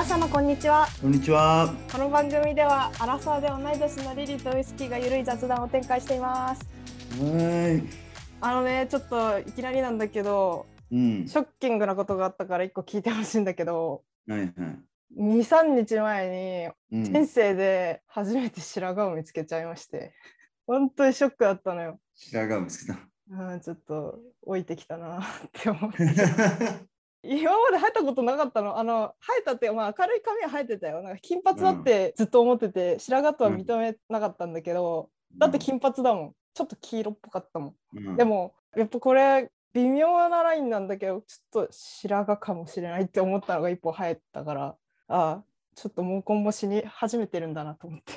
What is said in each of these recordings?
皆様こんにちはこんにちは。この番組ではアラサーで同い年のリリーとウイスキーがゆるい雑談を展開していますはい。あのねちょっといきなりなんだけどうん。ショッキングなことがあったから一個聞いてほしいんだけどはいはい。23日前うんに人生で初めて白髪を見つけちゃいまして本当にショックだったのよ白髪を見つけた。うんちょっと置いてきたなって思って 今まで生えたことなかったの？あの生えたって、まあ、明るい髪は生えてたよ。なんか金髪だってずっと思ってて、白髪とは認めなかったんだけど、だって金髪だもん。ちょっと黄色っぽかったもん、うん。でもやっぱこれ微妙なラインなんだけどちょっと白髪かもしれないって思ったのが一歩生えたからああちょっと毛根も死に始めてるんだなと思って。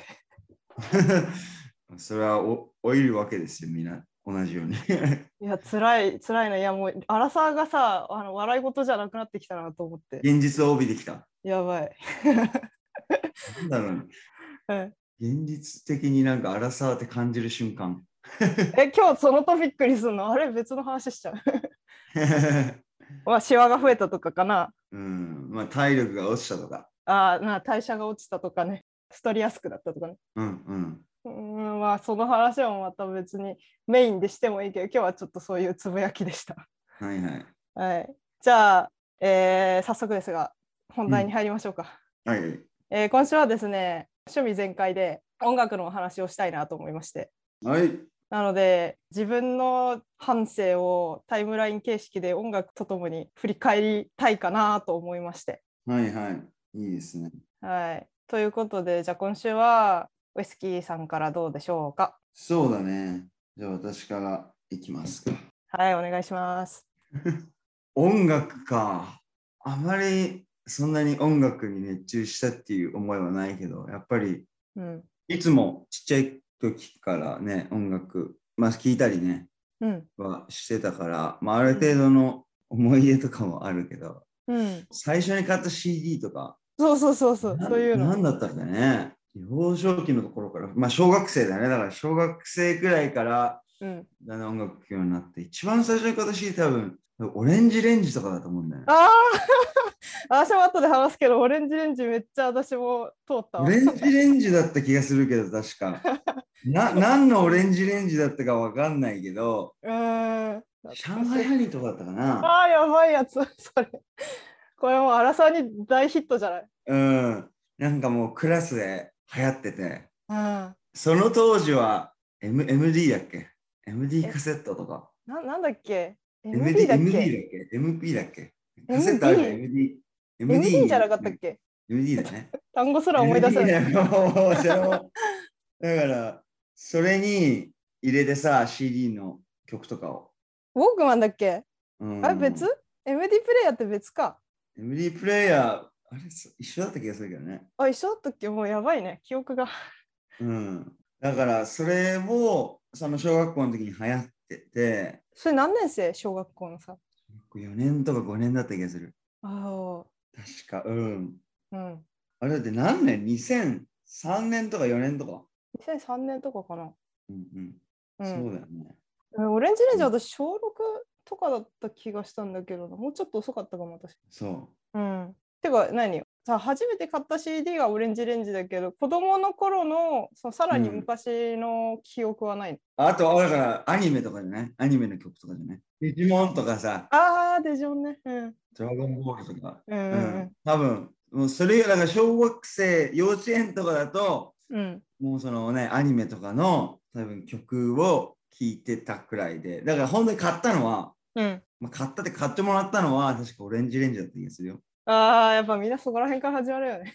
それはお老いるわけですよ、みんな。同じように。いや辛い辛いないやもう荒さがさあの笑い事じゃなくなってきたなと思って現実を帯びてきた。やばい、なんだろうね。うん現実的になんか荒さって感じる瞬間。え今日そのトピックにすんの？あれ別の話しちゃうまあシワが増えたとかかなうん。まあ体力が落ちたとか。あーな代謝が落ちたとかね太りやすくなったとかねうんうん。うんまあその話はまた別にメインでしてもいいけど今日はちょっとそういうつぶやきでしたはいはい。はいじゃあ、えー早速ですが本題に入りましょうか、はいはい。えー今週はですね趣味全開で音楽のお話をしたいなと思いましてはい。なので自分の半生をタイムライン形式で音楽とともに振り返りたいかなと思いまして。はいはい。いいですね。はい、ということでじゃあ今週はウイスキーさんからどうでしょうか？そうだね。じゃあ私からいきますか。はいお願いします。音楽か。あまりそんなに音楽に熱中したっていう思いはないけど、やっぱりうんいつもちっちゃい時からね、音楽、まあ聞いたりね、うんはしてたから、まあある程度の思い出とかもあるけど、うん、最初に買った CD とか、そうそうそうそうなそういうの。なんだったっけね。幼少期のところから、まあ小学生だね。だから小学生くらいからうん、だね音楽聴くようになって、一番最初に買った CD 多分、オレンジレンジとかだと思うんだよね。ああ 私も後で話すけどオレンジレンジめっちゃ私も通ったわオ。レンジレンジだった気がするけど、確か。な何のオレンジレンジだったかわかんないけど、うーん。上海ハニーとかだったかな。ああやばいやつ それ。これもう荒さに大ヒットじゃない。うん。なんかもうクラスで流行ってて、うん。その当時は、M、MD だっけ ?MD カセットとか。ななんだっけ？MD だっ MD だっけ？け ?MP だっけ？カセットあるじゃん MD。?MD じゃなかったっけ ?MD だね。単語すら思い出せない。だから、それに入れてさ、CD の曲とかを。ウォークマンだっけうんあれ別 ?MD プレイヤーって別か。MD プレイヤー、あれそ一緒だった気がするけどね。あ、一緒だったっけ？もうやばいね。記憶が。うん。だから、それを、その小学校の時に流行ってて、それ何年生？小学校のさ。4年とか5年だった気がする。あ確か、うん。あ。うん。あれだって何年 ?2003 年とか4年とか？2003年とかかな。うんうん。うん、そうだよね。うんオレンジレンジは私小6とかだった気がしたんだけどなもうちょっと遅かったかも私。そうん。てか何？さ初めて買った CD がオレンジレンジだけど子供の頃のそのさらにうん昔の記憶はないの、う。あと、だから、アニメとかじゃない？アニメの曲とかじゃない？デジモンとかさ、ああデジョンね。うん。ドラゴンボールとか。うんううんん。多分、もうそれだから小学生、幼稚園とかだと、うん。うん。もうそのね、アニメとかの多分曲を聴いてたくらいで、だから本当に買ったのは、うん。まあ、買ったって買ってもらったのは確かオレンジレンジだった気がするよ。ああやっぱみんなそこら辺から始まるよね。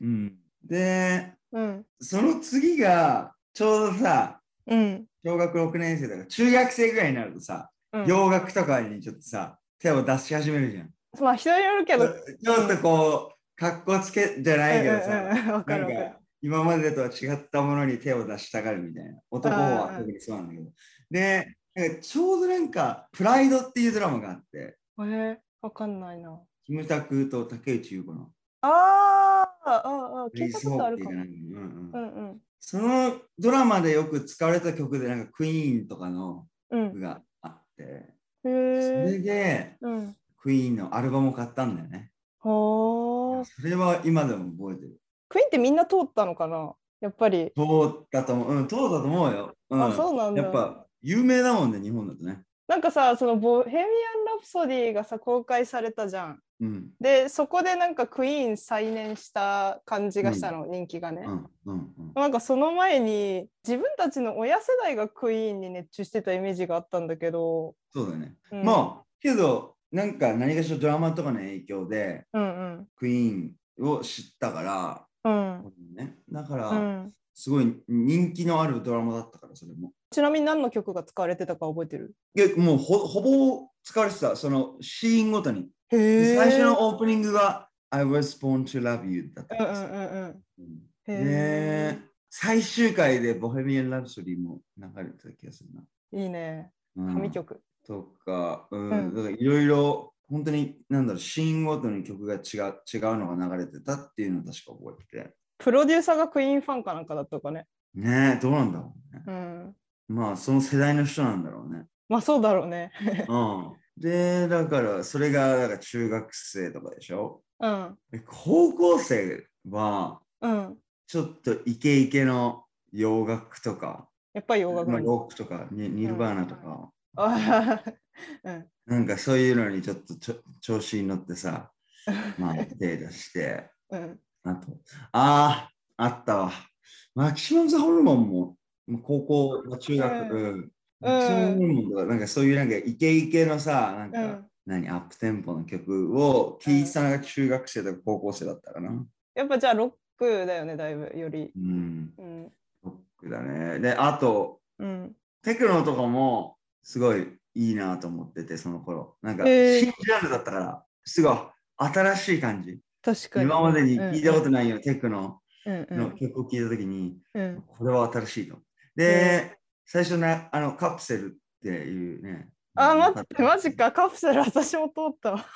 うん。で、うん。その次が、ちょうどさ、うん。小学6年生とか中学生ぐらいになるとさ、うん、洋楽とかにちょっとさ、手を出し始めるじゃん。まあ人によるけど。ちょっとこう、かっこつけじゃないけどさ、なんか。今までとは違ったものに手を出したがるみたいな。男はうん特にそうなんだけど。で、ちょうどなんか、プライドっていうドラマがあって、えー、わかんないな。キムタクと竹内優子のあーあ聞いたことあるかも。うんかうんうんうんうん。そのドラマでよく使われた曲で、なんかクイーンとかのうん曲があって、へそれえ。でうん。クイーンのアルバムを買ったんだよね。それは今でも覚えてる。クイーンってみんな通ったのかな？やっぱり。通ったと思う。うん、通ったと思うよ。うん、あ、そうなんだ。やっぱ有名だもんね、日本だとね。なんかさ、そのボヘミアン・ラプソディがさ、公開されたじゃん。うん。で、そこでなんかクイーン再燃した感じがしたの、人気がね。うん。うん。うんなんかその前に自分たちの親世代がクイーンに熱中してたイメージがあったんだけど、そうだね。うんまあ、けど、なんか何かしらドラマとかの影響で、うんうんクイーンを知ったから、うんね、だから、うん、すごい人気のあるドラマだったから、それも。ちなみに何の曲が使われてたか覚えてる？いやもうほほぼ使われてた、そのシーンごとに。最初のオープニングが I was born to love you だったうんんですよ。うんうんうんうん。へで、最終回でボヘミアン・ラプソディも流れてた気がするな。えいいね。うん。神曲、とか、うん、うん。だからいろいろ、本当に、なんだろう、シーンごとに曲が違う違うのが流れてたっていうのを確か覚えてて。プロデューサーがクイーンファンかなんかだったかね。ねえ、どうなんだろうね。うんまあ、その世代の人なんだろうね。まあそうだろうね。うん。で、だから、それが、だから中学生とかでしょ？うん。で高校生は、うん。ちょっとイケイケの洋楽とか、やっぱり洋楽。まあ、ロックとか、ニニルバーナとか、あうん。なんかそういうのにちょっとちょ調子に乗ってさ、まあ、手出して、うん。あと、ああ、あったわ。マキシマムザホルモンも、高校、まあ中学、うん。うん。なんかそういうなんかイケイケのさ、なんか、うん。何、アップテンポの曲を聴いてたのが中学生とか高校生だったかな。やっぱじゃあロックだよねだいぶより。うん、うん。ロックだね。で、あと、うん。テクノとかもすごいいいなと思ってて、その頃。なんか、新ジャンルだったから、すごい新しい感じ。確かに。今までに聞いたことないようなテクノうん。うん。の曲を聴いたときに、うん。これは新しいと。で、最初な、あの、カプセルっていうね。あ待ってマジかカプセル私も通ったわ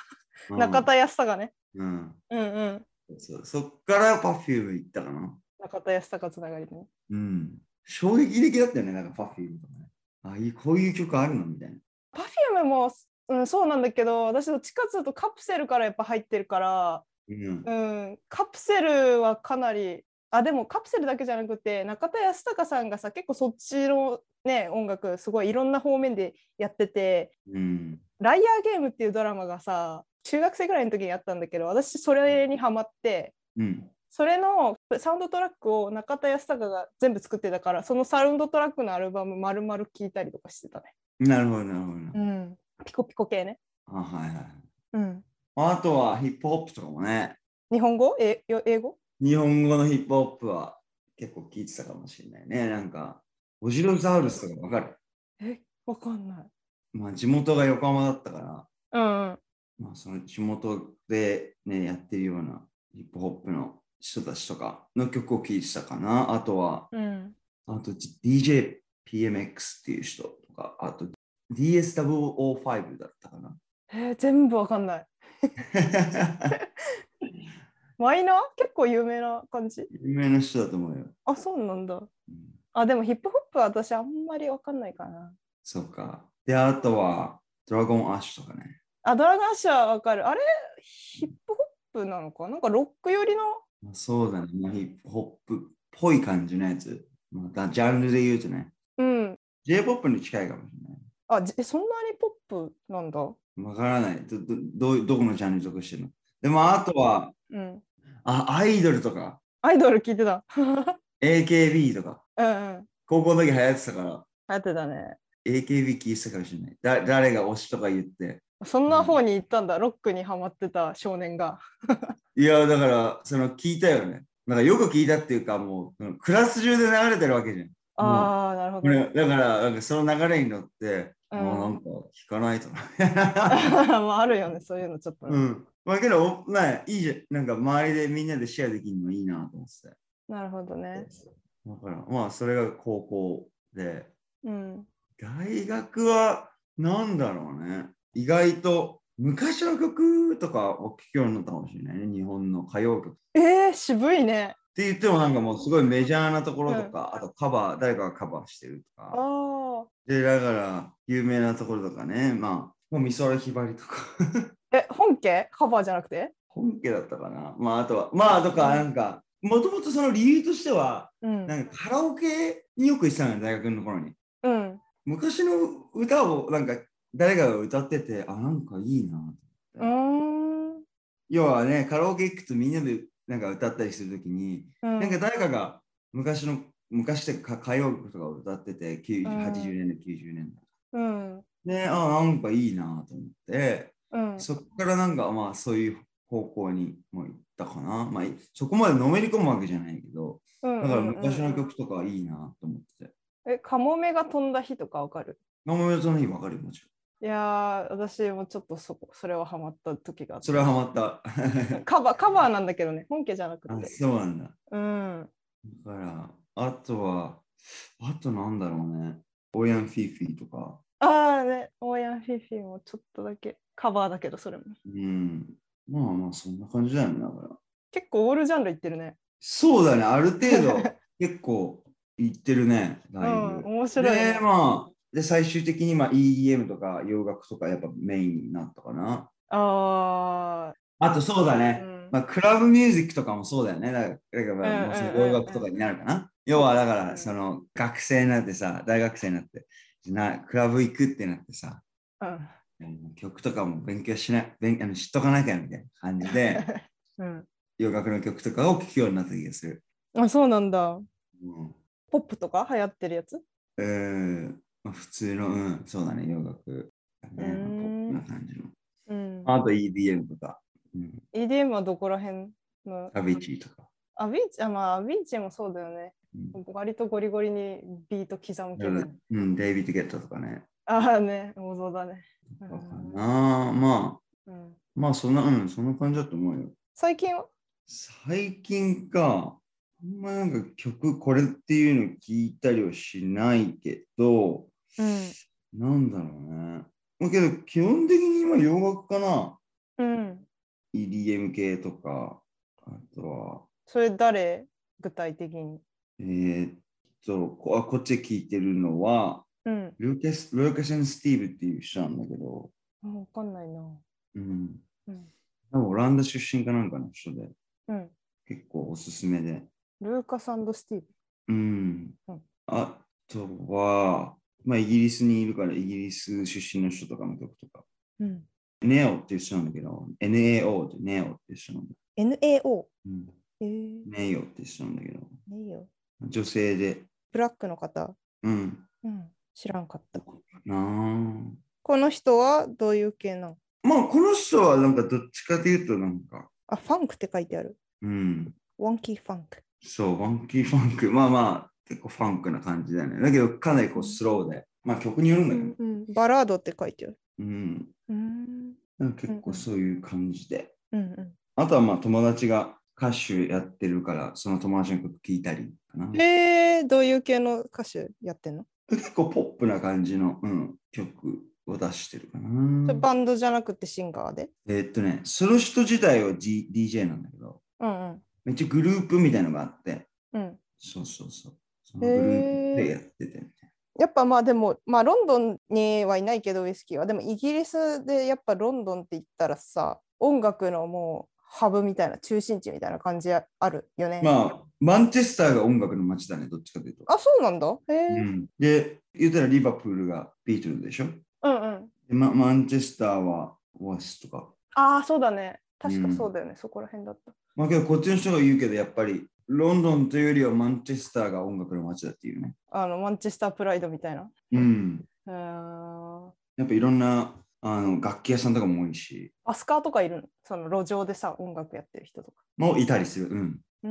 うん中田ヤスタカねうん。うんうんそそっからパフューム行ったかな。中田ヤスタカつながりねうん。衝撃的だったよね、なんかパフュームとかね。あいい、こういう曲あるのみたいな。パフュームも、うん、そうなんだけど私どっちかっていうとカプセルからやっぱ入ってるから、うん。うん、カプセルはかなりあでもカプセルだけじゃなくて中田ヤスタカさんがさ結構そっちのね音楽すごいいろんな方面でやっててうん。「ライアーゲーム」っていうドラマがさ中学生ぐらいの時にあったんだけど私それにハマってうん。それのサウンドトラックを中田ヤスタカが全部作ってたからそのサウンドトラックのアルバム丸々聴いたりとかしてたね。なるほど、なるほど。うん、ピコピコ系ね。あ、はいはい。うん、あとはヒップホップとかもね。日本語？えよ英語？日本語のヒップホップは結構聞いてたかもしれないね。なんか、オジロザウルスとかわかる？えわかんない。まあ地元が横浜だったから、うんうんまあその地元でね、やってるようなヒップホップの人たちとかの曲を聴いてたかな。あとは、うんあと DJPMX っていう人とか、あと DSW05 だったかな。えー全部わかんない。マイナー？結構有名な感じ？有名な人だと思うよ。あ、そうなんだ。うんあ、でもヒップホップは私あんまりわかんないかな。そうか。で、あとは、ドラゴンアッシュとかね。あ、ドラゴンアッシュはわかる。あれヒップホップなのか？なんかロック寄りの？まあ、そうだね。まあヒップホップっぽい感じのやつ。また、ジャンルで言うとね。うん。J-POP に近いかもしれない。あ、そんなにポップなんだ？わからないどどどう。どこのジャンルに属してるの？でも、あとは、うん。あ、アイドルとか、アイドル聞いてた。AKB とか、うんうん。高校の時流行ってたから、流行ってたね。AKB 聞いてたかもしれない。だ誰が推しとか言って。そんな方に行ったんだ。ロックにハマってた少年が。いや、だから、その聞いたよね。なんかよく聞いたっていうか、もう、クラス中で流れてるわけじゃん。ああ、なるほど。ねだから、なんかその流れに乗って、うんもうなんか聞かないとな。まああるよね、そういうのちょっとね、うん。まあけど、まあいいじゃん。なんか周りでみんなでシェアできるのいいなと思ってて。なるほどね。だから、まあそれが高校で、うん。大学はなんだろうね。意外と昔の曲とかを聴くようになったかもしれないね。日本の歌謡曲。っえー、渋いね。て言ってもなんかもうすごいメジャーなところとか、あとカバー、誰かがカバーしてるとあか。あ。で、だから有名なところとかね。まあ、もう美空ひばりとか。え、本家？カバーじゃなくて？本家だったかな。まあ、あとは、まあ、とか、なんか、もともとその理由としては、うん。なんかカラオケによく行ってたのよ、大学の頃に。うん。昔の歌をなんか誰かが歌ってて、あ、なんかいいな。うーん。要はね、カラオケ行くとみんなでなんか歌ったりするときに、うんなんか誰かが昔の、昔ってか歌謡曲とかを歌ってて、90うん80年代、90年うん。代。で、あ、なんかいいなと思って、うん。そこからなんかまあそういう方向にも行ったかな。まあそこまでのめり込むわけじゃないけど、うんだから昔の曲とかいいなと思ってて。え、カモメが飛んだ日とかわかる？あんまりその日わかるよもちいやー、私もちょっとそこ、それはハマった時があろん。った。それはハマった。カバー、カバーなんだけどね、本家じゃなくあ、て。そうなんだ。うん。だから、あとは、あとなんだろうね。オーヤン・フィフィとか。ああね、オーヤン・フィフィもちょっとだけカバーだけど、それも。うん。まあまあ、そんな感じだよね。だから。結構オールジャンルいってるね。そうだね。ある程度、結構いってるね。うだいぶ。ん、面白い、ねで、。まあ、で、最終的にまあ EDM とか洋楽とかやっぱメインになったかな。ああとそうだあ、ね。うんまあ、クラブミュージックとかもそうだよね。だから、だからまあうんそのうんうんうん洋楽とかになるかな。要はだかうんら、その学生になってさ、大学生になって、なクラブ行くってなってさ、うんうん曲とかも勉強しない、勉あの知っとかなきゃみたいな感じで、うん。洋楽の曲とかを聴くようになった気がする。あ、そうなんだ。うんポップとか流行ってるやつ？えーまあ、普通の、うん、そうだね、洋楽だね。ポうーんップな感じの。うん。あと EDM とか、うん、EDM はどこら辺の？アビチーとか。アビーチ、あ、まあ、アビーチもそうだよね。うん割とゴリゴリにビート刻むけど。うん、デイビッド・ゲットとかね。ああね、王道だね。うとかんなまあ、うん、まあそんな、うん、そんな感じだと思うよ。最近は？最近か、あんまなんか曲これっていうの聞いたりはしないけど、うん。なんだろうね。まあけど基本的に今洋楽かな。うん。EDM 系とか、あとは、それ誰？具体的に。えーっとこあ、こっちで聞いてるのは、うん。ルーカス・ルーカス・ン・スティーブっていう人なんだけど、あわかんないな。うん。うん。多分オランダ出身かなんかの人で、うん。結構おすすめで。ルーカススティーブ。うんうん。あとは、まあ、イギリスにいるから、イギリス出身の人とかの曲とか。うん。ネオっていう人なんだけど、NAO ってネオっていう人なんだ。NAO。うん、えー、ネオっていう人なんだけど、いいよ。女性で。ブラックの方？うん。うん。知らんかった。なあ。この人はどういう系なの？まあ、この人はなんかどっちかというとなんか、あ、ファンクって書いてある。うん。ファンキーファンク。そう、ファンキーファンク。まあまあ、結構ファンクな感じだよね。だけど、かなりこうスローで。まあ、曲によるんだけど。うん、バラードって書いてある。うん。うん。なんか結構そういう感じで。うんうあとはまあ友達が歌手やってるから、その友達の曲聴いたりかな。ん。えー、どういう系の歌手やってんの？結構ポップな感じの、うん、曲を出してるかな。バンドじゃなくてシンガーで？えーっとね、その人自体は、G、DJ なんだけど、うんうん。めっちゃグループみたいのがあって、うん、そうそうそう。そのグループでやっててやっぱまあでも、まあロンドンにはいないけどウイスキーは、でもイギリスでやっぱロンドンって言ったらさ、音楽のもうハブみたいな、中心地みたいな感じあるよね。な。まあ、マンチェスターが音楽の街だね、どっちかというと。あ、そうなんだ。へえ、うん、で、言ったらリバプールがビートルズでしょ？うんうん。で、ま、マンチェスターはオアシスとか。ああ、そうだね。確うんかそうだよね、そこら辺だった。まあけどこっちの人が言うけど、やっぱりロンドンというよりはマンチェスターが音楽の街だっていうね。あの、マンチェスタープライドみたいな。うん。うーん。やっぱいろんなあの楽器屋さんとかも多いし、アスカーとかいるの？その路上でさ、音楽やってる人とか。もういたりする。うん。うー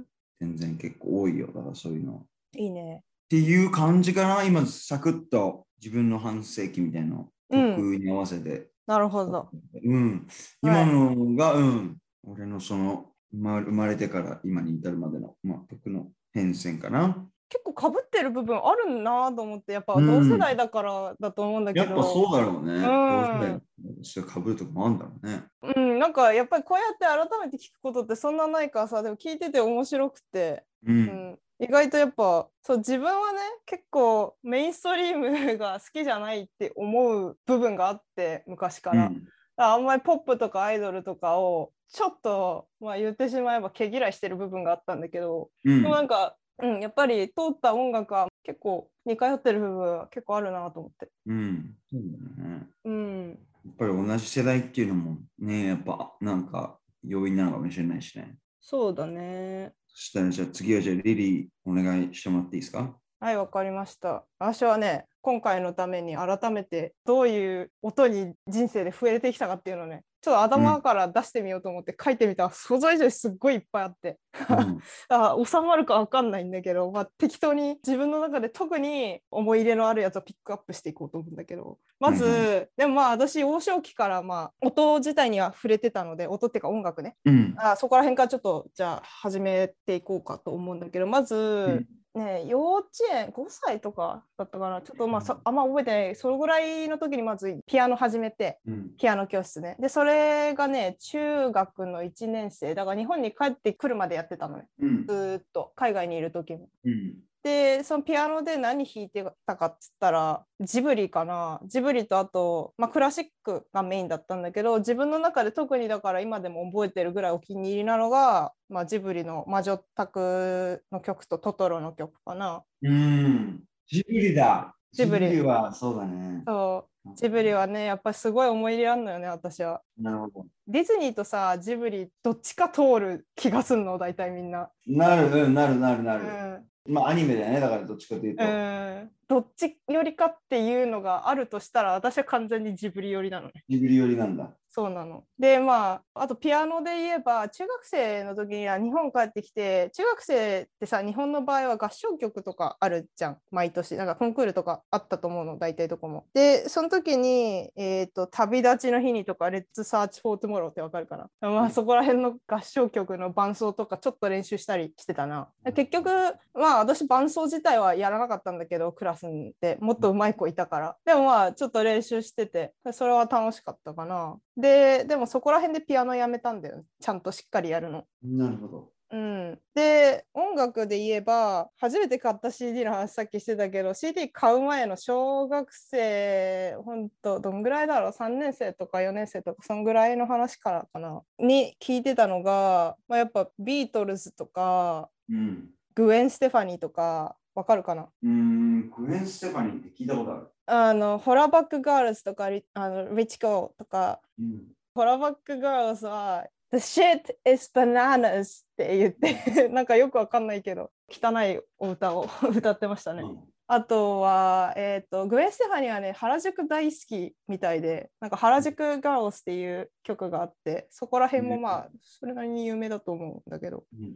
ん。全然結構多いよ。だからそういうの。っいいね。ていう感じかな？今、サクッと自分の半世紀みたいな曲に合わせて。なるほど。うん。今のが、うん。俺のその生ま生まれてから今に至るまでの、まあ、曲の変遷かな。結構かぶってる部分あるなと思って、やっぱうん同世代だからだと思うんだけど。やっぱそうだろうね。んどうせかぶるとかもあるんだろうね。うん、なんかやっぱりこうやって改めて聞くことってそんなないからさ、でも聞いてて面白くて、う。うんん、意外とやっぱそう自分はね結構メインストリームが好きじゃないって思う部分があって昔から、うんらあんまりポップとかアイドルとかをちょっと、まあ、言ってしまえば毛嫌いしてる部分があったんだけど、うんでもなんか、うん、やっぱり通った音楽は結構似通ってる部分は結構あるなと思って。うん。そうだよね。うん、やっぱり同じ世代っていうのもね、やっぱなんか要因なのかもしれないしね。そうだね。そしたらじゃあ次はじゃあリリーお願いしてもらっていいですか？はい、わかりました。私はね、今回のために改めてどういう音に人生で触れてきたかっていうのをね、ちょっと頭から出してみようと思って書いてみたら、想像以上にすっごいいっぱいあって、うん。あ収まるかわかんないんだけど、まあ、適当に自分の中で特に思い入れのあるやつをピックアップしていこうと思うんだけど、まず、はいでもまあ私、幼少期からまあ音自体には触れてたので、音っていうか音楽ね、うん。あそこら辺からちょっとじゃあ始めていこうかと思うんだけどまず、ね幼稚園5歳とかだったかなちょっとまあさあんま覚えてないそのぐらいの時にまずピアノ始めてうん。ピアノ教室ねでそれがね中学の1年生だから日本に帰ってくるまでやってたのねうんず。ーっと海外にいる時も。うん。でそのピアノで何弾いてたかっつったらジブリかなジブリとあと、まあ、クラシックがメインだったんだけど自分の中で特にだから今でも覚えてるぐらいお気に入りなのが、まあ、ジブリの「魔女宅」の曲と「トトロ」の曲かな。うん。ジブリだ。ジブリはそうだね。そうジブリはねやっぱりすごい思い入れあるのよね私は。なるほど。ディズニーとさジブリどっちか通る気がすんの大体みんな。なる、うん、なるなるなうる。んまあアニメだよね、だからどっちかというと。うん、どっちよりかっていうのがあるとしたら私は完全にジブリ寄りなのね。ジブリ寄りなんだ。そうなの。でまああとピアノで言えば中学生の時には日本帰ってきて中学生ってさ日本の場合は合唱曲とかあるじゃん毎年なんかコンクールとかあったと思うの大体どこも。でその時に、えーと「旅立ちの日に」とか「 Let's Search For Tomorrow」ってわかるかな、まあ、そこら辺の合唱曲の伴奏とかちょっと練習したりしてたな。結局まあ私伴奏自体はやらなかったんだけどクラスでもっと上手い子いたから。でもまあちょっと練習しててそれは楽しかったかな。ででもそこら辺でピアノやめたんだよ。ちゃんとしっかりやるの。なるほど。うん、で音楽で言えば初めて買った CD の話さっきしてたけど CD 買う前の小学生ほんとどんぐらいだろう？3年生とか4年生とかそんぐらいの話からかな。に聞いてたのが、まあ、やっぱビートルズとかうん。グエン・ステファニーとかわかるかな？うーん、グエン・ステファニーって聞いたことある。あの Hollaback Girls とかリあの Rich Girl とかうん。 Hollaback Girls は The shit is bananas って言って なんかよくわかんないけど汚いお歌を 歌ってましたね。あとは、えー、とグエン・ステファニーはね原宿大好きみたいでなんか原宿 Girls っていう曲があってそこら辺もまあそれなりに有名だと思うんだけど、うん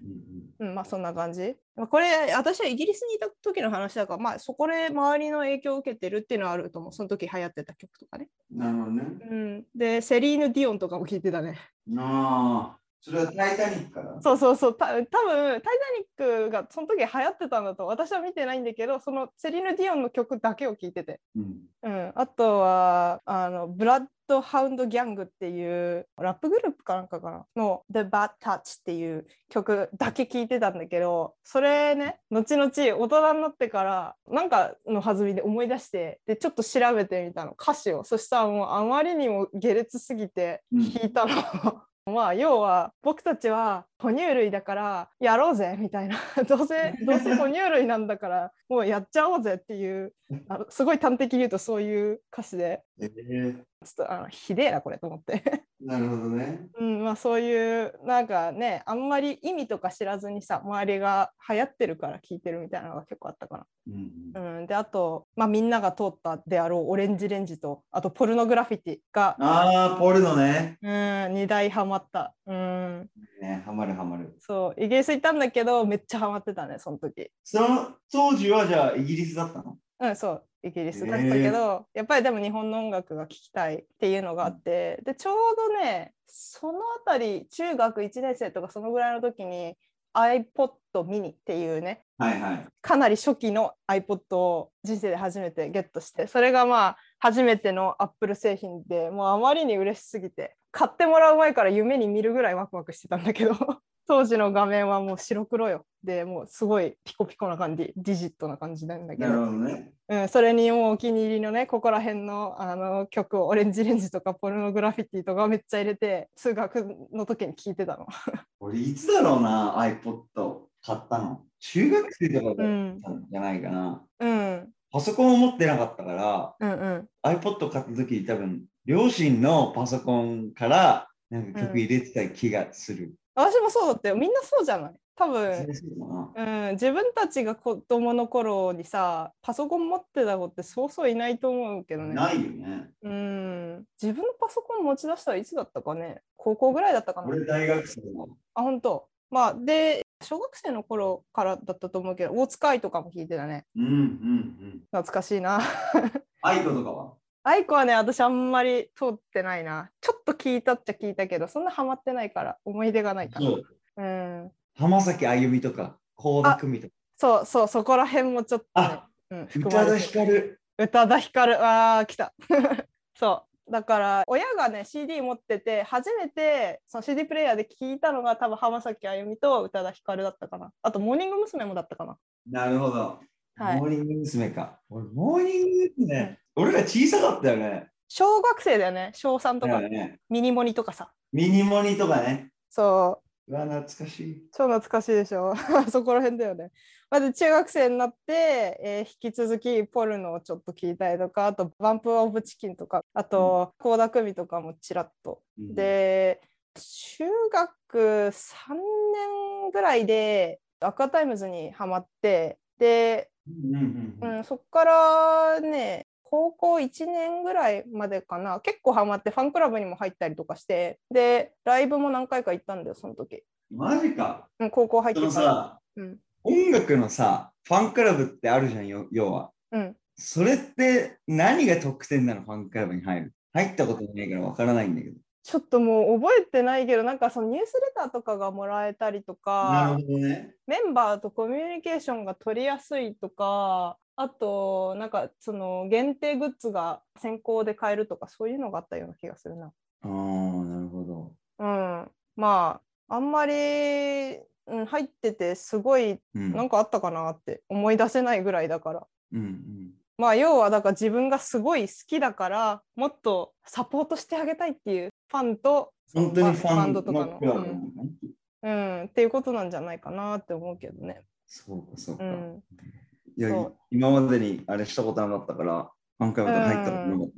うんうん、まあそんな感じ。まあこれ私はイギリスにいた時の話だからまあそこで周りの影響を受けてるっていうのはあると思うその時流行ってた曲とかね。うん。なるほどね。うん、でセリーヌ・ディオンとかも聴いてたね。ああ、それはタイタニックからそうそうそう、た多分タイタニックがその時流行ってたんだと私は見てないんだけど、そのセリーヌ・ディオンの曲だけを聴いてて。うん。うん、あとはあの、ブラッド・ハウンド・ギャングっていうラップグループかなんかかな？の The Bad Touch っていう曲だけ聴いてたんだけど、それね、後々大人になってからなんかの弾みで思い出して、で、ちょっと調べてみたの、歌詞を。そしたらもうあまりにも下劣すぎてうん聴いたの。まあ要は僕たちは哺乳類だからやろうぜみたいな。どうせ どうせ哺乳類なんだからもうやっちゃおうぜっていうあのすごい端的に言うとそういう歌詞で。ええ。ちょっとあのひでえなこれと思って、なるほどね。うんまあ、そういうなんかねあんまり意味とか知らずにさ周りが流行ってるから聞いてるみたいなのが結構あったかうんな、うん、であと、まあ、みんなが通ったであろうオレンジレンジとあとポルノグラフィティが、ああ、ポルノね。うん、2台ハマった、うん、ね、ハマるハマる。そうイギリス行ったんだけどめっちゃハマってたねその時。その当時はじゃあイギリスだったの？うんそうイギリスだったけど、やっぱりでも日本の音楽が聴きたいっていうのがあって、でちょうどねそのあたり中学1年生とかそのぐらいの時に iPod mini っていうねはいはい。かなり初期の iPod を人生で初めてゲットしてそれがまあ初めての Apple 製品でもうあまりに嬉しすぎて買ってもらう前から夢に見るぐらいワクワクしてたんだけど当時の画面はもう白黒よ。でもうすごいピコピコな感じ、ディジットな感じなんだけど、なるほどね。うん、それにもうお気に入りのね、ここら辺のあの曲をオレンジレンジとかポルノグラフィティとかめっちゃ入れて、通学の時に聴いてたの。俺、いつだろうな、iPod 買ったの。中学生とかだうんったんじゃないかな。うん、パソコンを持ってなかったから、うん、うん。iPod 買った時に多分、両親のパソコンからなんか曲入れてた気がする。私もそうだったよ。みんなそうじゃない？多分、そうん、自分たちが子供の頃にさ、パソコン持ってた子ってそうそういないと思うけどね。ないよね。うん、自分のパソコン持ち出したらいつだったかね？高校ぐらいだったかな俺、大学生の。あ、本当。まあ、で、小学生の頃からだったと思うけど、大塚愛とかも聞いてたね。うんうんうん。懐かしいな。 aikoとかは？ aikoはね、私あんまり通ってないな。ちょっと聞いたっちゃ聞いたけど、そんなハマってないから、思い出がないかな。そう。うん。浜崎あゆみとか、倖田來未とか。そうそう、そこら辺もちょっと、ねあ、うん、宇多田ヒカル。宇多田ヒカル、ああ、来た。そう。だから、親がね、CD 持ってて、初めてその CD プレイヤーで聞いたのが多分浜崎あゆみと宇多田ヒカルだったかな。あと、モーニング娘。もだったかな。なるほど。はいモーニング娘。か。俺、モーニング娘。俺ら小さかったよね。小学生だよね、小3とか、ねミニモニとかさ。ミニモニとかね。そう、うわ、懐かしい。超懐かしいでしょ。そこら辺だよね。まず中学生になって、えー引き続きポルノをちょっと聞いたりとか、あと、 BUMP OF CHICKEN とか、あと、倖田來未とかもちらっとうん、で中学3年ぐらいで Aqua Timez にハマってで、うんうんうんうん、そっからね高校1年ぐらいまでかな結構ハマってファンクラブにも入ったりとかしてでライブも何回か行ったんだよその時、マジか。うん、高校入っそてから。のさ、うん音楽のさ、ファンクラブってあるじゃん、よ要は。うん、それって何が特典なの、ファンクラブに入る？入ったことないからわからないんだけど。ちょっともう覚えてないけどなんかそのニュースレターとかがもらえたりとなかるほどね。メンバーとコミュニケーションが取りやすいとかあとなんかその限定グッズが先行で買えるとかそういうのがあったような気がするな。ああ、なるほど。うん、まああんまり、うん、入っててすごいうん。なんかあったかなって思い出せないぐらいだから。うんうん。まあ要はだから自分がすごい好きだからもっとサポートしてあげたいっていうファンと本当にファンドとかのうんうん、っていうことなんじゃないかなって思うけどね。そうか、そうか。うん、いや今までにあれしたことなかったから、ファンクラブとか入ったことなかった。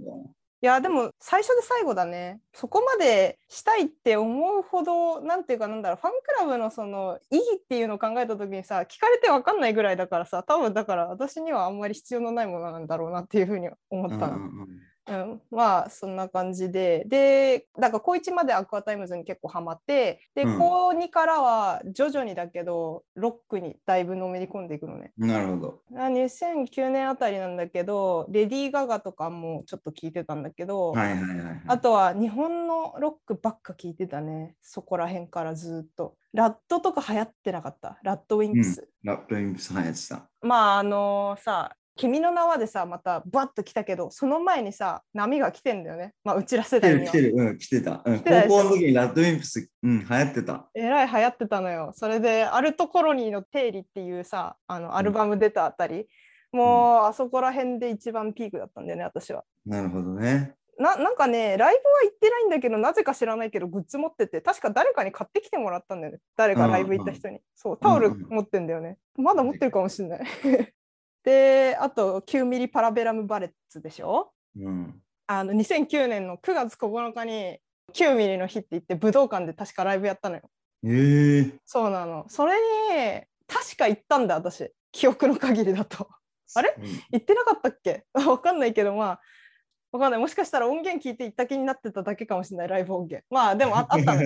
いやでも最初で最後だねそこまでしたいって思うほどなんていうかなんだろうファンクラブのその意義っていうのを考えた時にさ聞かれて分かんないぐらいだからさ多分だから私にはあんまり必要のないものなんだろうなっていうふうに思ったの。うんうんうんうん、まあそんな感じででだから高1まで Aqua Timez に結構ハマってで、うん高2からは徐々にだけどロックにだいぶのめり込んでいくのね。なるほど。あ2009年あたりなんだけどレディー・ガガとかもちょっと聞いてたんだけど、はいはいはいはい。あとは日本のロックばっか聞いてたねそこら辺からずっと。ラットとか流行ってなかった？ラットウィンクス。ラップインプス流行ってた。まああのさ「君の名は」でさまたバッと来たけどその前にさ波が来てんだよね。まあうちら世代に来てる、うん、来てた。うん、来てたでしょ？高校の時にラッドウィンプス、うん、流行ってた。えらい流行ってたのよ。それでアルトコロニーの定理っていうさあのアルバム出たあたり、もうあそこら辺で一番ピークだったんだよね私は。なるほどね。ななんかねライブは行ってないんだけどなぜか知らないけどグッズ持ってて確か誰かに買ってきてもらったんだよね。誰かライブ行った人に、そうタオル持ってんだよね、まだ持ってるかもしれないであと9ミリパラベラムバレッツでしょ？うん。あの2009年の9月9日に9ミリの日って言って武道館で確かライブやったのよ。ええ。そうなの。それに確か行ったんだ私。記憶の限りだと。あれ？うん行ってなかったっけ？わかんないけどまあわかんない。もしかしたら音源聞いて行った気になってただけかもしれないライブ音源。まあでもあ あったの。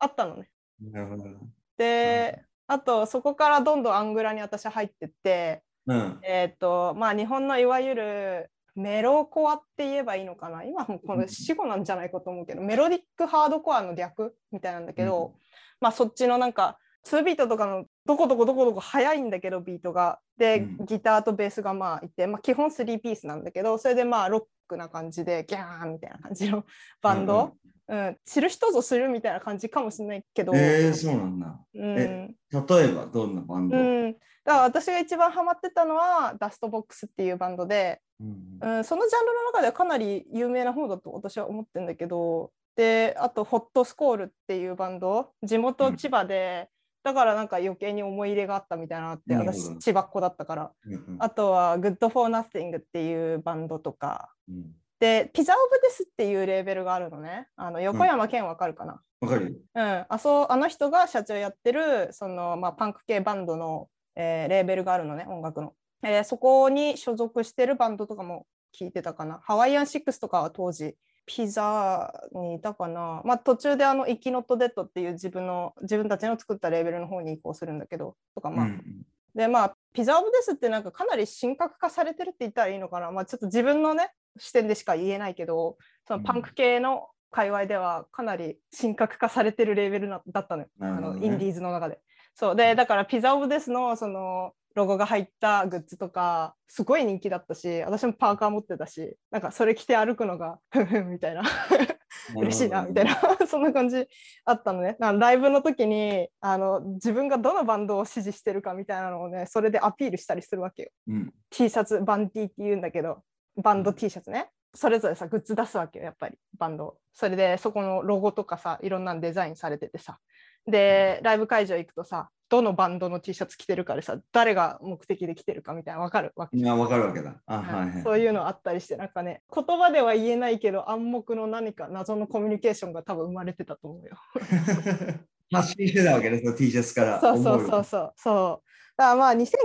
あったのね。なるほど。な。であとそこからどんどんアングラに私入ってってうん。えっ、とまあ日本のいわゆるメロコアって言えばいいのかな？今もうこの死語なんじゃないかと思うけど、メロディックハードコアの略みたいなんだけど、まあそっちのなんか2ビートとかのどこどこどこどこ速いんだけどビートが。で、うん。ギターとベースがまあいて、まあ、基本3ピースなんだけどそれでまあロックな感じでギャーンみたいな感じのバンド、うん知る人ぞするみたいな感じかもしれないけど、えー、そうなんだ。うん。え例えばどんなバンド、うん、だから私が一番ハマってたのはダストボックスっていうバンドで、うんうん、そのジャンルの中ではかなり有名な方だと私は思ってるんだけど。であとホットスコールっていうバンド。地元千葉で、だからなんか余計に思い入れがあったみたいなって私千葉っ子だったから。うんうん。あとは Good for Nothing っていうバンドとか。うん。でピザオブデスっていうレーベルがあるのね。あの横山健わかるかな、わかるよ。うん、あそうあの人が社長やってるその、まあ、パンク系バンドの、えーレーベルがあるのね音楽の、えーそこに所属してるバンドとかも聞いてたかな。ハワイアンシックスとかは当時ピザにいたかな、まあ、途中であのイキノットデッドっていう自分の自分たちの作ったレーベルの方に移行するんだけどとかまあ、うんでまあピザオブデスってなんかかなり神格化されてるって言ったらいいのかな、まあ、ちょっと自分のね視点でしか言えないけどそのパンク系の界隈ではかなり神格化されてるレベルなだったのよ、あのインディーズの中で。そう。でだからピザオブデスのそのロゴが入ったグッズとかすごい人気だったし私もパーカー持ってたしなんかそれ着て歩くのが ふんふんみたいな。嬉しいなみたいな。そんな感じあったのね。ライブの時にあの自分がどのバンドを支持してるかみたいなのをねそれでアピールしたりするわけよ。うん。T シャツバンティって言うんだけどバンド T シャツね。それぞれさグッズ出すわけよやっぱりバンドそれでそこのロゴとかさいろんなのデザインされててさ。でライブ会場行くとさどのバンドの T シャツ着てるかでさ誰が目的で着てるかみたいな分かるわけいや、わかるわけだ。あ、はいはい。そういうのあったりしてなんかね言葉では言えないけど暗黙の何か謎のコミュニケーションが多分生まれてたと思うよ。発信してたわけですよ、T シャツから。そうそうそうそうそう。だからまあ2009年あ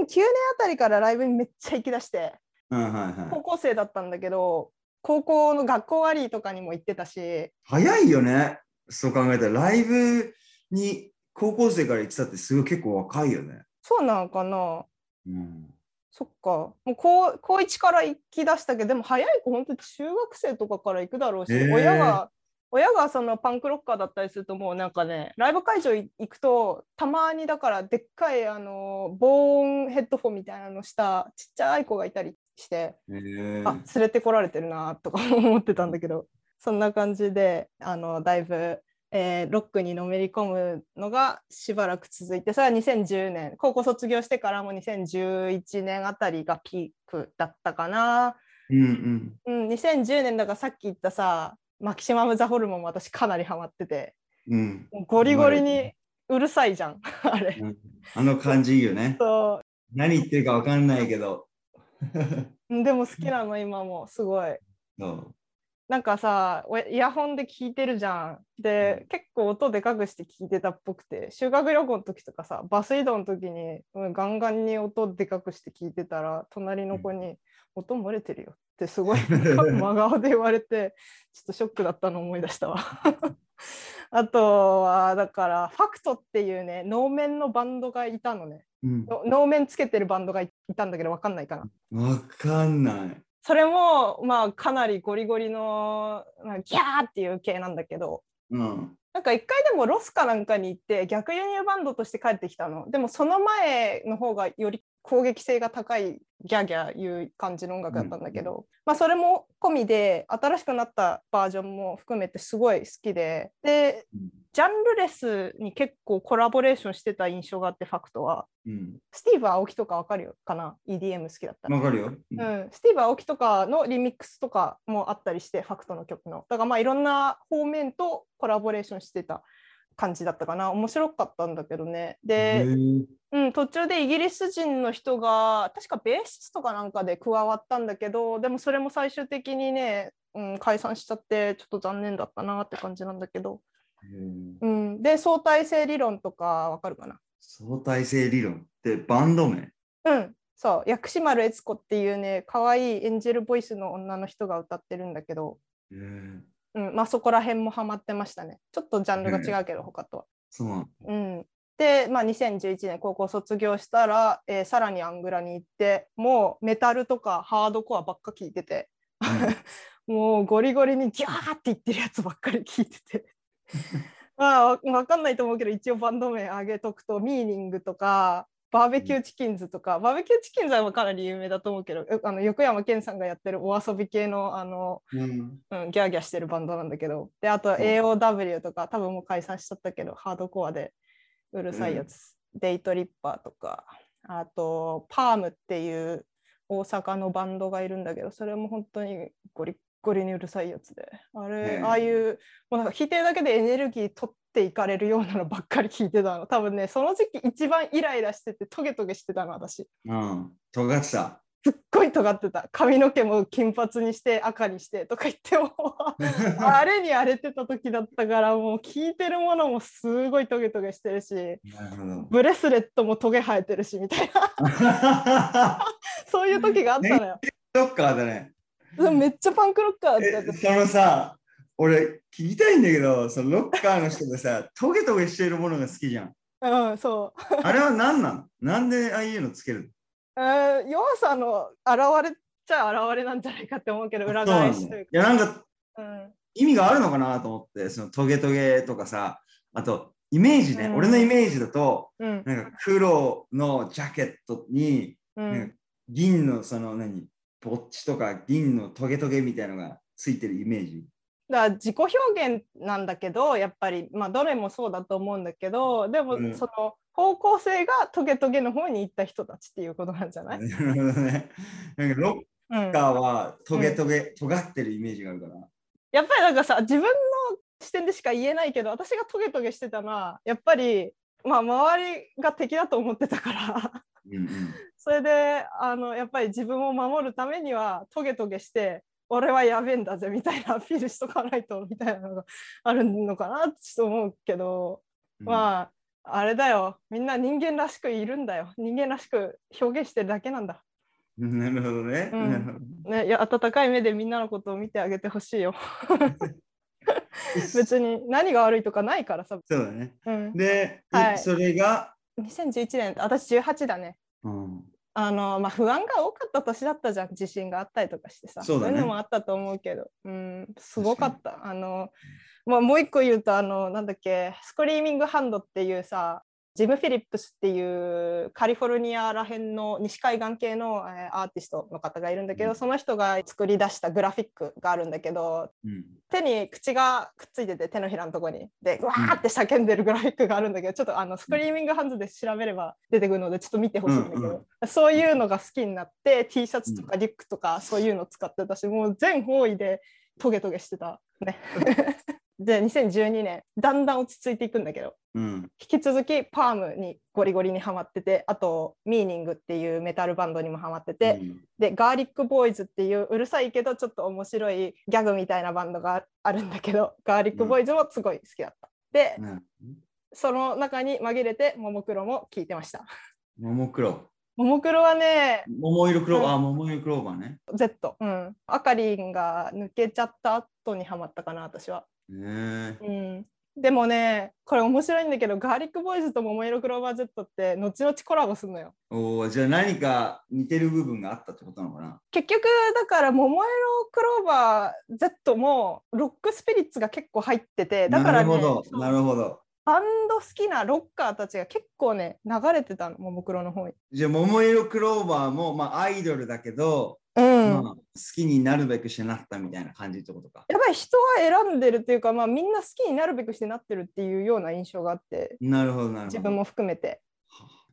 たりからライブにめっちゃ行きだしてうんはいはい高。校生だったんだけど高校の学校終わりとかにも行ってたし早いよね。そう考えたら、ライブに高校生から行ってたってすごい結構若いよね。そうなのかなうん。そっかもう高高1から行きだしたけどでも早い子本当中学生とかから行くだろうし、へー親が親がそのパンクロッカーだったりするともうなんかねライブ会場行くとたまにだからでっかいあの防音ヘッドフォンみたいなのしたちっちゃい子がいたりしてへえあ連れてこられてるなとか思ってたんだけどそんな感じであのだいぶ、えーロックにのめり込むのがしばらく続いてそれは2010年高校卒業してからも2011年あたりがピークだったかな、うんうん。うん、2010年だからさっき言ったさマキシマム・ザ・ホルモンも私かなりハマっててうん。ゴリゴリにうるさいじゃん あれ。うんあの感じいいよね。そ何言ってるかわかんないけど。うでも好きなの今もすごい。そうなんかさおイヤホンで聞いてるじゃん。で、結構音でかくして聞いてたっぽくて修学旅行の時とかさバス移動の時に、うんガンガンに音でかくして聞いてたら隣の子に「音漏れてるよ」ってすごい 真顔で言われてちょっとショックだったの思い出したわ。あとはだからファクトっていうね能面のバンドがいたのねうん。の能面つけてるバンドがいいたんだけどわかんないかな。わかんない。それもまあかなりゴリゴリのまあギャーっていう系なんだけどうん。なんか一回でもロスかなんかに行って逆輸入バンドとして帰ってきたのでもその前の方がより攻撃性が高いギャーギャーいう感じの音楽だったんだけど、まあそれも込みで新しくなったバージョンも含めてすごい好きででジャンルレスに結構コラボレーションしてた印象があって FACT は。うん。スティーブ・アオキとかわかるよ。かな？EDM 好きだったら。わかるよ。ううん、スティーブ・アオキとかのリミックスとかもあったりして、 FACT の曲の。だからまあいろんな方面とコラボレーションしてた感じだったかな。面白かったんだけどね。へで、ー。うん、途中でイギリス人の人が、確かベーシストかなんかで加わったんだけど、でもそれも最終的にね、うん、解散しちゃって、ちょっと残念だったなって感じなんだけど。うん、で、相対性理論とかわかるかな。相対性理論ってバンド名？うん、そう、薬師丸悦子っていうね、可愛いエンジェルボイスの女の人が歌ってるんだけど、へーうん、まあそこら辺もハマってましたね。ちょっとジャンルが違うけど、他とは。そううん、で、まあ、2011年高校卒業したら、えーさらにアングラに行ってもうメタルとかハードコアばっか聞いてて もうゴリゴリにギャーって言ってるやつばっかり聞いてて。まあわわかんないと思うけど一応バンド名上げとくと MEANING とか BBQ CHICKENS とか、 BBQ CHICKENS はかなり有名だと思うけどあの横山健さんがやってるお遊び系のあの、うん。うん、ギャーギャーしてるバンドなんだけどであと AOW とか多分もう解散しちゃったけどハードコアでうるさいやつ、デイトリッパーとかあとパームっていう大阪のバンドがいるんだけどそれも本当にゴリッゴリにうるさいやつであれ、ああいうもうなんか弾いてるだけでエネルギー取っていかれるようなのばっかり聞いてたの多分ねその時期一番イライラしててトゲトゲしてたの私うん。尖ってた。すっごい尖ってた髪の毛も金髪にして赤にしてとか言っても あれに荒れてた時だったからもう聞いてるものもすごいトゲトゲしてるしなるほど。ブレスレットもトゲ生えてるしみたいな そういう時があったのよ。ロッカーだね。うんめっちゃパンクロッカーだったえそのさ、俺聞きたいんだけど、そのロッカーの人がさ、トゲトゲしているものが好きじゃん。うん、そう。あれは何なの？なんでああいうのつけるえー弱さの現れちゃ現れなんじゃないかって思うけど、裏返しというだ。いや、なんかか。うん。意味があるのかなと思って、そのトゲトゲとかさ、あとイメージね、うん。俺のイメージだと、うん。なんか黒のジャケットに、うん。銀のその何、ぼっちとか銀のトゲトゲみたいのがついてるイメージ。だから自己表現なんだけどやっぱりまあどれもそうだと思うんだけどでもうんその方向性がトゲトゲの方に行った人たちっていうことなんじゃない、なるほどね。なんかロッうん、カーはトゲトゲ、尖ってるイメージがあるから。やっぱりなんかさ自分の視点でしか言えないけど私がトゲトゲしてたのはやっぱりまあ周りが敵だと思ってたからうんうん。それであのやっぱり自分を守るためにはトゲトゲして俺はやべえんだぜみたいなアピールしとかないとみたいなのがあるのかなって思うけど、うん。まああれだよ。みんな人間らしくいるんだよ。人間らしく表現してるだけなんだ、なるほどね。うん。ね、いや温かい目でみんなのことを見てあげてほしいよ。別に何が悪いとかないからさ、そうだね。うん、で、はい。それが、2011年私18だね。うん、あのまあ不安が多かった年だったじゃん。地震があったりとかしてさ。そうだね。いうのもあったと思うけど、うん、すごかった。あの、まあ、もう一個言うとあのなんだっけスクリーミングハンドっていうさジム・フィリップスっていうカリフォルニアらへんの西海岸系の、えーアーティストの方がいるんだけど、うん。その人が作り出したグラフィックがあるんだけどうん、手に口がくっついてて手のひらのとこに。でうわーって叫んでるグラフィックがあるんだけどちょっとあの Screaming Hands で調べれば出てくるのでちょっと見てほしいんだけど、うん。そういうのが好きになって T シャツとかリュックとかそういうの使ってたしもう全方位でトゲトゲしてたね。で2012年だんだん落ち着いていくんだけどうん、引き続き PALM にゴリゴリにハマっててあと MEANING っていうメタルバンドにもハマってて、うんで GARLICBOYS っていううるさいけどちょっと面白いギャグみたいなバンドがあるんだけど GARLICBOYS もすごい好きだった。でなるその中に紛れてももクロも聴いてました。ももクロ。ももクロはね桃色クローバー、うんあ、桃色クローバーね。Z、うん、あかりんが抜けちゃった後にハマったかな私は。ねえうんでもねこれ面白いんだけどガーリックボーイズと桃色クローバー Z って後々コラボするのよ。おーじゃあ何か似てる部分があったってことなのかな？結局だから桃色クローバー Z もロックスピリッツが結構入っててだからねなるほど、なるほど。バンド好きなロッカーたちが結構ね流れてたのももクロの方に。じゃあ桃色クローバーも、まあ、アイドルだけど、うんまあ、好きになるべくしてなったみたいな感じってことか。やっぱり人は選んでるっていうか、まあ、みんな好きになるべくしてなってるっていうような印象があってなるほど、なるほど。自分も含めて。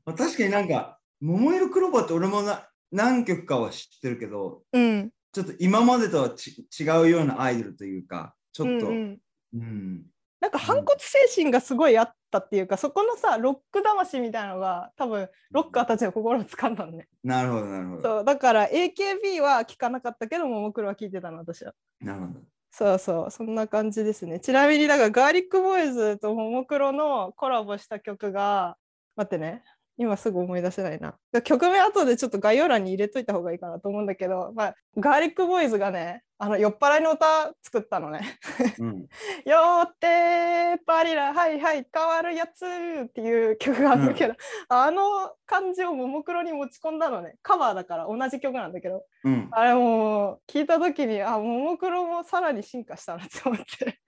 まあ、確かになんか、桃色クローバーって俺もな何曲かは知ってるけど、うん、ちょっと今までとはち違うようなアイドルというか、ちょっと、ううんんうんなんか反骨精神がすごいあったっていうか、そこのさロック魂みたいなのが多分ロッカーたちの心を掴んだのね。なるほど、なるほど。そうだから AKB は聞かなかったけどももクロは聞いてたの私は。なるほど。そうそうそんな感じですね。ちなみにだからガーリックボーイズとももクロのコラボした曲が待ってね今すぐ思い出せないな。曲名後でちょっと概要欄に入れといた方がいいかなと思うんだけど、まあ、ガーリックボーイズがねあの酔っ払いの歌作ったのね。うん。よってパリラはいはい変わるやつっていう曲があるけど、あの感じをももクロに持ち込んだのねカバーだから同じ曲なんだけどうん。あれもう聞いた時にあももクロもさらに進化したなって思って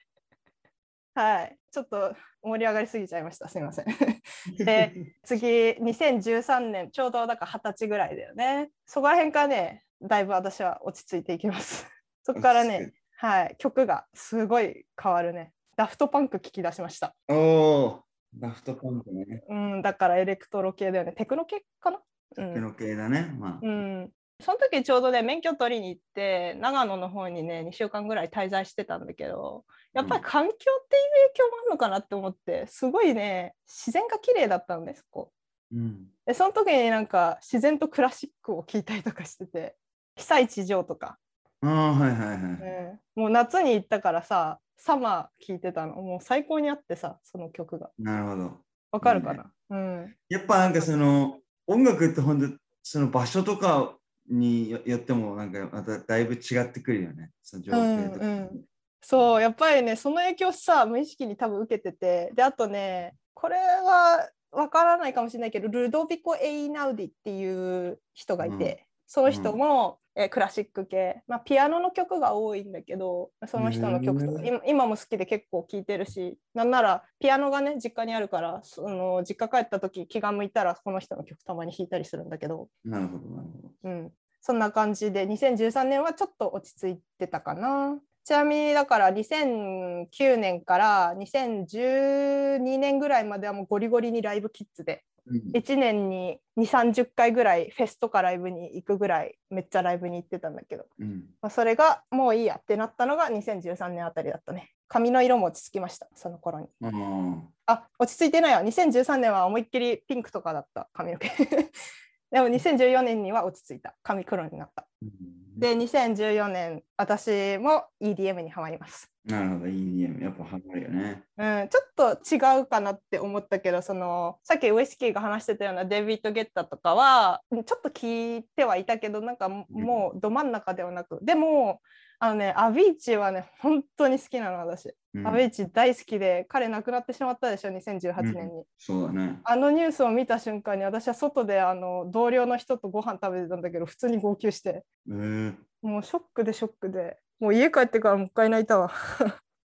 はい。ちょっと盛り上がりすぎちゃいました。すみません。で、次、2013年、ちょうどだから二十歳ぐらいだよね。そこら辺からね、だいぶ私は落ち着いていきます。そこからね、はい、曲がすごい変わるね。ダフトパンク聞き出しました。おお、ダフトパンクね。うん、だからエレクトロ系だよね。テクノ系かな？うん。テの系だね。まあ。うん。その時ちょうどね、免許取りに行って、長野の方にね、2週間ぐらい滞在してたんだけど、やっぱり環境っていう影響もあるのかなって思って、すごいね、自然が綺麗だったのね、そこ。うん。で、その時になんか自然とクラシックを聴いたりとかしてて、被災地上とか、ああ、はいはいはい。うんもう夏に行ったからさ、サマー聴いてたの、もう最高にあってさ、その曲が。なるほど。わかるかな、うん。やっぱなんかその音楽って本当その場所とかによよってもなんかまただいぶ違ってくるよね。その情景とか。うんうんそうやっぱりねその影響さ無意識に多分受けててであとねこれはわからないかもしれないけどルドビコ・エイナウディっていう人がいて、うんその人も、えークラシック系、まあ、ピアノの曲が多いんだけどその人の曲とかへー今今も好きで結構聴いてるしなんならピアノがね実家にあるからその実家帰った時気が向いたらこの人の曲たまに弾いたりするんだけど、なるほど、なるほど。うん、そんな感じで2013年はちょっと落ち着いてたかな。ちなみにだから2009年から2012年ぐらいまではもうゴリゴリにライブキッズでうん1年に2 3 0回ぐらいフェスとかライブに行くぐらいめっちゃライブに行ってたんだけど、うん。まあ、それがもういいやってなったのが2013年あたりだったね。髪の色も落ち着きましたその頃に。あー。あ落ち着いてないわ。2013年は思いっきりピンクとかだった。髪の毛。でも2014年には落ち着いた。髪黒になった。うん。で2014年私も EDM にはまります、なるほど、EDM。やっぱハマるよね。うん、ちょっと違うかなって思ったけどそのさっきウイスキーが話してたようなデビッド・ゲッタとかはうんちょっと聞いてはいたけどなんかももうど真ん中ではなくでもあのねアビーチはね本当に好きなの私、うん。アビーチ大好きで彼亡くなってしまったでしょ2018年に、そうだね。あのニュースを見た瞬間に私は外であの同僚の人とご飯食べてたんだけど普通に号泣して。えー、もうショックでショックでもう家帰ってからもう一回泣いたわ。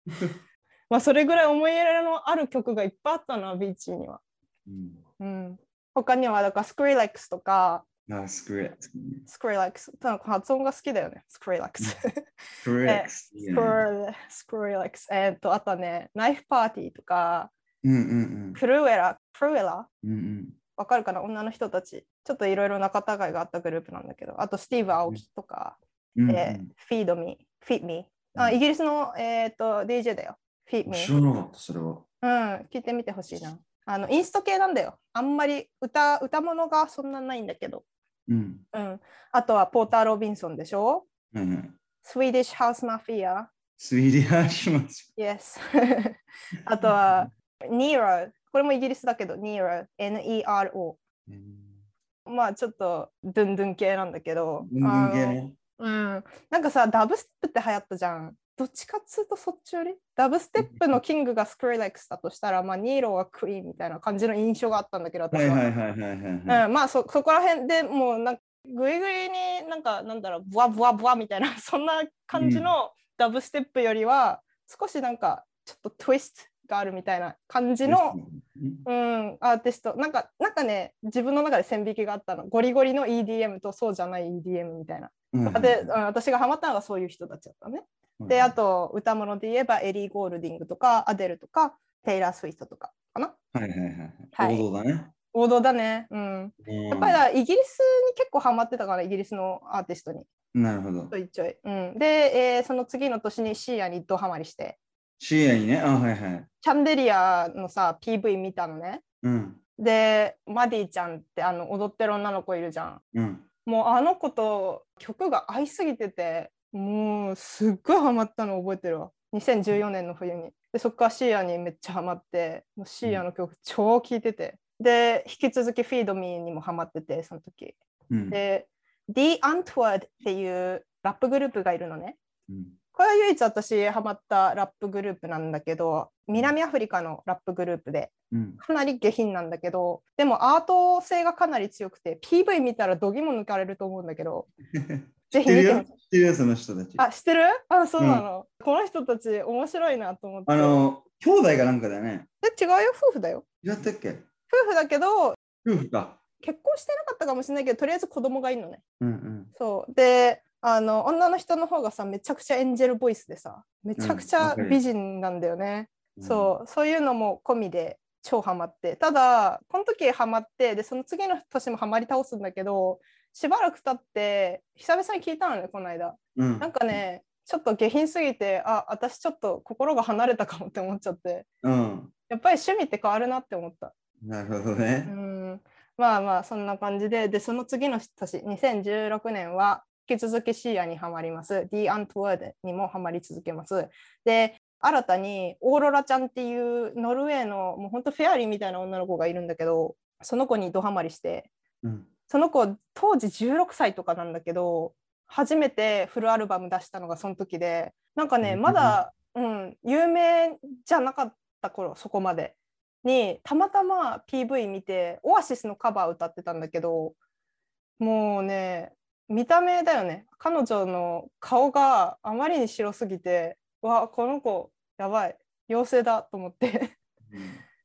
まあそれぐらい思い入れのある曲がいっぱいあったなビーチには、うん。うん、他にはだからスクリレックスとか。あ、スクレックス。スクリレックス。なんか発音が好きだよね。スクリレックス。スクレックス。スクリレックス。えっとあとはねナイフパーティーとか。うんうん Krewella Krewella？うん。うん。うん。わかるかな？女の人たち。ちょっといろいろ仲違いがあったグループなんだけど。あとスティーブ・アオキとか、うんうん。えー、 Feed Me、Feed Me。あ、うんイギリスの、えー、と DJ だよ。フィッミ知ー。らなかった、それは。うん、聞いてみてほしいな。あのインスト系なんだよ。あんまり歌歌物がそんなないんだけど。うん。うん。あとはポーター・ロビンソンでしょ？はいはい。 Swedish House Mafia。スイーディアします。Yes。あとは Nero。これもイギリスだけど、 Nero。N-E-R-O。まあちょっとドゥンドゥン系なんだけど。人間系あのね。うん、なんかさダブステップって流行ったじゃん。どっちかっつうとそっちより？ダブステップのキングがスクリレックスだとしたら、まあ、ニーロはクイーンみたいな感じの印象があったんだけど私は。はいはいはいはいはいはい。うん、まあそそこら辺でもうなんかグイグイになんかなんだろうブワブワブワみたいな そんな感じのダブステップよりは少しなんかちょっとトゥイストがあるみたいな感じの、うん、アーティストなんかなんかね自分の中で線引きがあったのゴリゴリの EDM とそうじゃない EDM みたいな。うんで、うん私がハマったのがそういう人たちだったね。で、あ、と歌物で言えばエリー・ゴールディングとかアデルとかテイラー・スウィフトとかかな。はいはいはい。王道だね。王道だね。うん。やっぱりイギリスに結構ハマってたから、イギリスのアーティストに。り。なるほどち。ょいちょい。うん、で、えーその次の年にシーアにドハマりして、シーアにね。あ、はいはい。チャンデリアのさ、PV 見たのね。うん。で、マディちゃんってあの踊ってる女の子いるじゃん。うん。もうあの子と曲が合いすぎてて、もうすっごいハマったの覚えてるわ。2014年の冬に。で、そっからシーアにめっちゃハマって、もうシーアの曲超聴いてて。で、引き続きフィードミーにもハマってて、その時。うん。で、The Antwoord っていうラップグループがいるのね。うんこれは唯一私ハマったラップグループなんだけど、南アフリカのラップグループで、うん。かなり下品なんだけど、でもアート性がかなり強くて、PV 見たら度肝抜かれると思うんだけど、ぜひ見てみて。その人たち。あ、知ってる？あ、そうなの。この人たち面白いなと思って。あの、兄弟がなんかだよね。で違うよ？夫婦だよ違ったっけ？夫婦だけど夫婦か。結婚してなかったかもしれないけどとりあえず子供がいるのねうんうん。そうであの女の人の方がさめちゃくちゃエンジェルボイスでさめちゃくちゃ美人なんだよね、うんそうそういうのも込みで超ハマってただこの時ハマってでその次の年もハマり倒すんだけどしばらく経って久々に聞いたのねこの間うん。なんかねちょっと下品すぎてあ私ちょっと心が離れたかもって思っちゃってうん。やっぱり趣味って変わるなって思ったなるほどうね。んまあまあそんな感じででその次の年2016年は引き続きシーアにはまります。The Antwoord にもはまり続けます。で新たにオーロラちゃんっていうノルウェーのもうほんとフェアリーみたいな女の子がいるんだけどその子にドハマりしてうん。その子当時16歳とかなんだけど初めてフルアルバム出したのがその時でなんかねうん。まだ、うん、有名じゃなかった頃そこまで。にたまたま PV 見てオアシスのカバー歌ってたんだけどもうね見た目だよね。彼女の顔があまりに白すぎてわこの子やばい妖精だと思って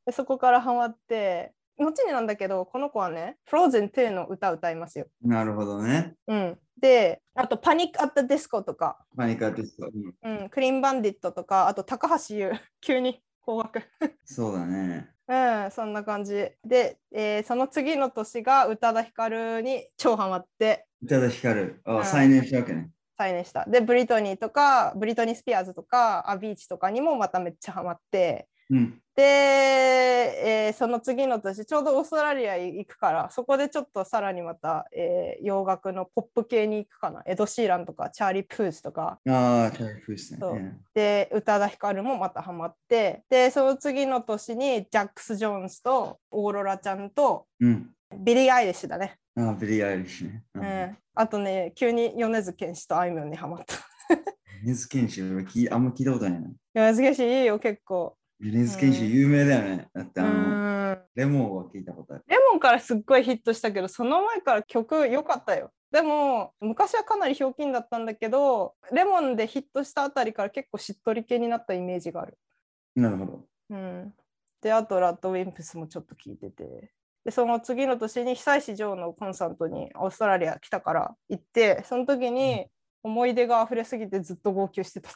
でそこからハマって後になんだけどこの子はね「Frozen 2」の歌歌いますよ。なるほどね。うん、であと「パニック・アット・ディスコ」とか、パニカテスト。うんうん「クリーン・バンディット」とかあと高橋優 急に高額そうだね。うんそんな感じで、えーその次の年が宇多田ヒカルに超ハマって宇多田ヒカル。うんあ、再燃したわけね。再燃した。でブリトニーとかブリトニー・スピアーズとかアビーチとかにもまためっちゃハマって。うん。で、えーその次の年ちょうどオーストラリア行くからそこでちょっとさらにまた、えー洋楽のポップ系に行くかな。エド・シーランとかチャーリー・プースとか。ああ、チャーリー・フースね。で宇多田ヒカルもまたハマって。でその次の年にジャックス・ジョーンズとオーロラちゃんとうん。ビリー・アイリッシュだね、ああ、ビリー・アイリッシュね。ううんん。あとね急に米津玄師とあいみょんにハマった米津玄師、俺聞いあんま聞いたことないな。米津玄師いいよ結構米津玄師有名だよね。だってうあの、んレモンは聞いたことある。レモンからすっごいヒットしたけどその前から曲良かったよでも昔はかなりひょうきんだったんだけどレモンでヒットしたあたりから結構しっとり系になったイメージがあるなるほど。うん、であと RADWIMPS もちょっと聞いててでその次の年に久石譲のコンサートにオーストラリア来たから行ってその時に思い出が溢れすぎてずっと号泣してたっ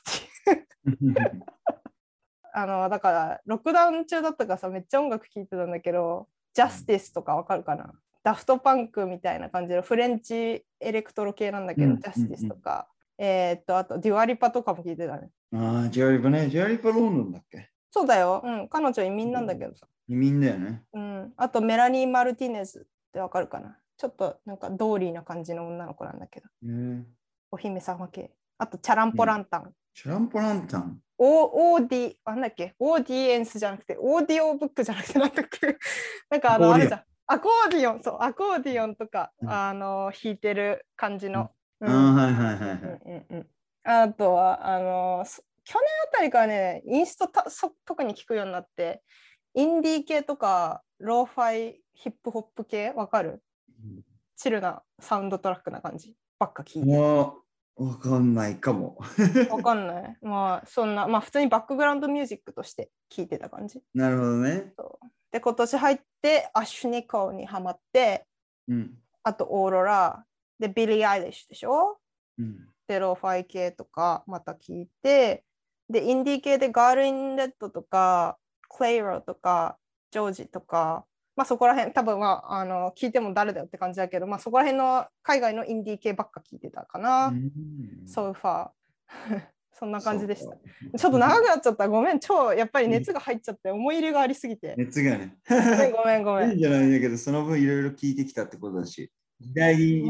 ていう。あのだからロックダウン中だったからさめっちゃ音楽聴いてたんだけど Justice とかわかるかな？ Daft Punk みたいな感じのフレンチエレクトロ系なんだけど、うん。 Justice とか、えーっとあとデュアリパとかも聴いてたね。ああ、ジャリパね。ジャリパロンドンだっけ？そうだよ、うん、彼女移民なんだけどさ。移民だよね。うん、あとメラニー・マルティネズってわかるかな？ちょっとなんかドーリーな感じの女の子なんだけど、へえお姫様系。あとチャランポランタン。チャランポランタン？オーディ、なんだっけ？オーディエンスじゃなくて、オーディオブックじゃなくて、なんだっけなんかあの、あるじゃん。アコーディオン、そう、アコーディオンとか、うん。あの、弾いてる感じの。うん。ああ、はいはいはいはい。うんうんうん。あとはあのそ去年あたりからねインストたそ特に聞くようになってインディー系とかローファイヒップホップ系わかる？チルなサウンドトラックな感じばっか聞いてわかんないかも。わかんないまあそんなまあ普通にバックグラウンドミュージックとして聞いてた感じなるほどね。で今年入ってアッシュニコーにハマってうん。あとオーロラでビリー・アイリッシュでしょ？うん。でローファイ系とかまた聞いてでインディー系で girl in red とか Clairo とかジョージとかまあそこら辺多分まああの聞いても誰だよって感じだけどまあそこら辺の海外のインディー系ばっか聞いてたかな、うん。ソファーそんな感じでした。ちょっと長くなっちゃった。ごめん超やっぱり熱が入っちゃって思い入れがありすぎて。熱がね。ごめんごめんいいんじゃないんだけど、その分いろいろ聞いてきたってことだし、時代に、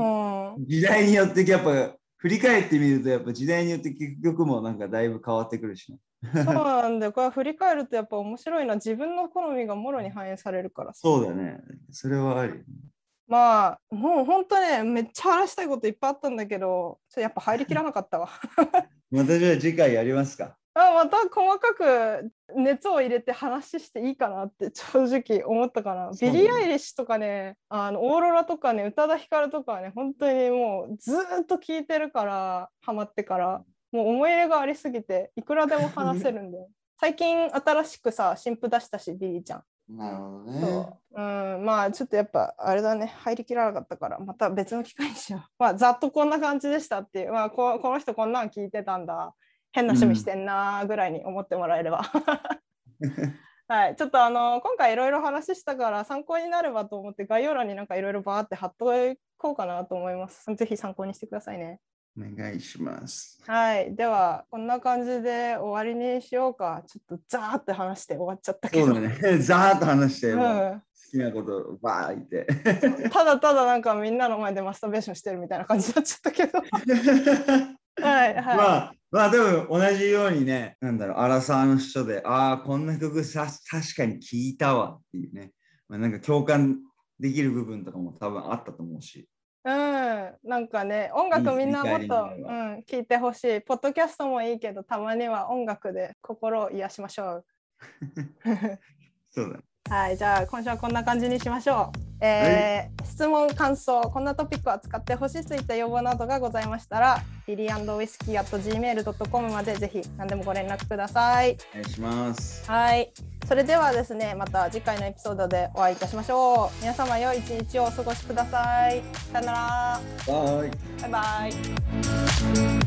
時代によってやっぱ振り返ってみると、やっぱ時代によって結局もなんかだいぶ変わってくるしね。そうなんだよこれ振り返るとやっぱ面白いな自分の好みがもろに反映されるからさそうだね。それはあるよね。まあもう本当ねめっちゃ話したいこといっぱいあったんだけどちょっとやっぱ入りきらなかったわ またじゃあ次回やりますか。あまた細かく熱を入れて話していいかなって 正直思ったかな。ビリー・アイリッシュとかねあのオーロラとかね宇多田ヒカルとかはね本当にもうずーっと聞いてるからハマってからもう思い入れがありすぎていくらでも話せるんだよ。最近新しくさ新譜出したしリリーちゃん。なるほどね。うんまあちょっとやっぱあれだね入りきらなかったからまた別の機会にしよう。まあざっとこんな感じでしたっていう、まあ、ここの人こんなん聞いてたんだ変な趣味してんなぐらいに思ってもらえれば。はい、ちょっとあの今回いろいろ話したから参考になればと思って概要欄になんかいろいろバーって貼っとこうかなと思います。ぜひ参考にしてくださいね。お願いします。はい、ではこんな感じで終わりにしようか。ちょっとザーって話して終わっちゃったけど。そうだね。ざーっと話して、もううん好きなことバー言って。ただただなんかみんなの前でマスターベーションしてるみたいな感じになっちゃったけど。はいはい。まあ、まあでも同じようにね、なんだろう、アラサーの人で、ああ、こんな曲さ確かに聴いたわっていうね、まあ、なんか共感できる部分とかも多分あったと思うし。うん、なんかね音楽みんなもっと、いい振り返りになうん、聞いてほしい。ポッドキャストもいいけどたまには音楽で心を癒しましょう。そうだね。はい、じゃあ今週はこんな感じにしましょう。えー質問、感想、こんなトピックを扱ってほしいといった要望などがございましたら、リリーウイスキー at gmail.com までぜひ何でもご連絡ください。お願いします。はい、それではですね、また次回のエピソードでお会いいたしましょう。皆様良い一日をお過ごしください。さよなら。バイ。バイバイ。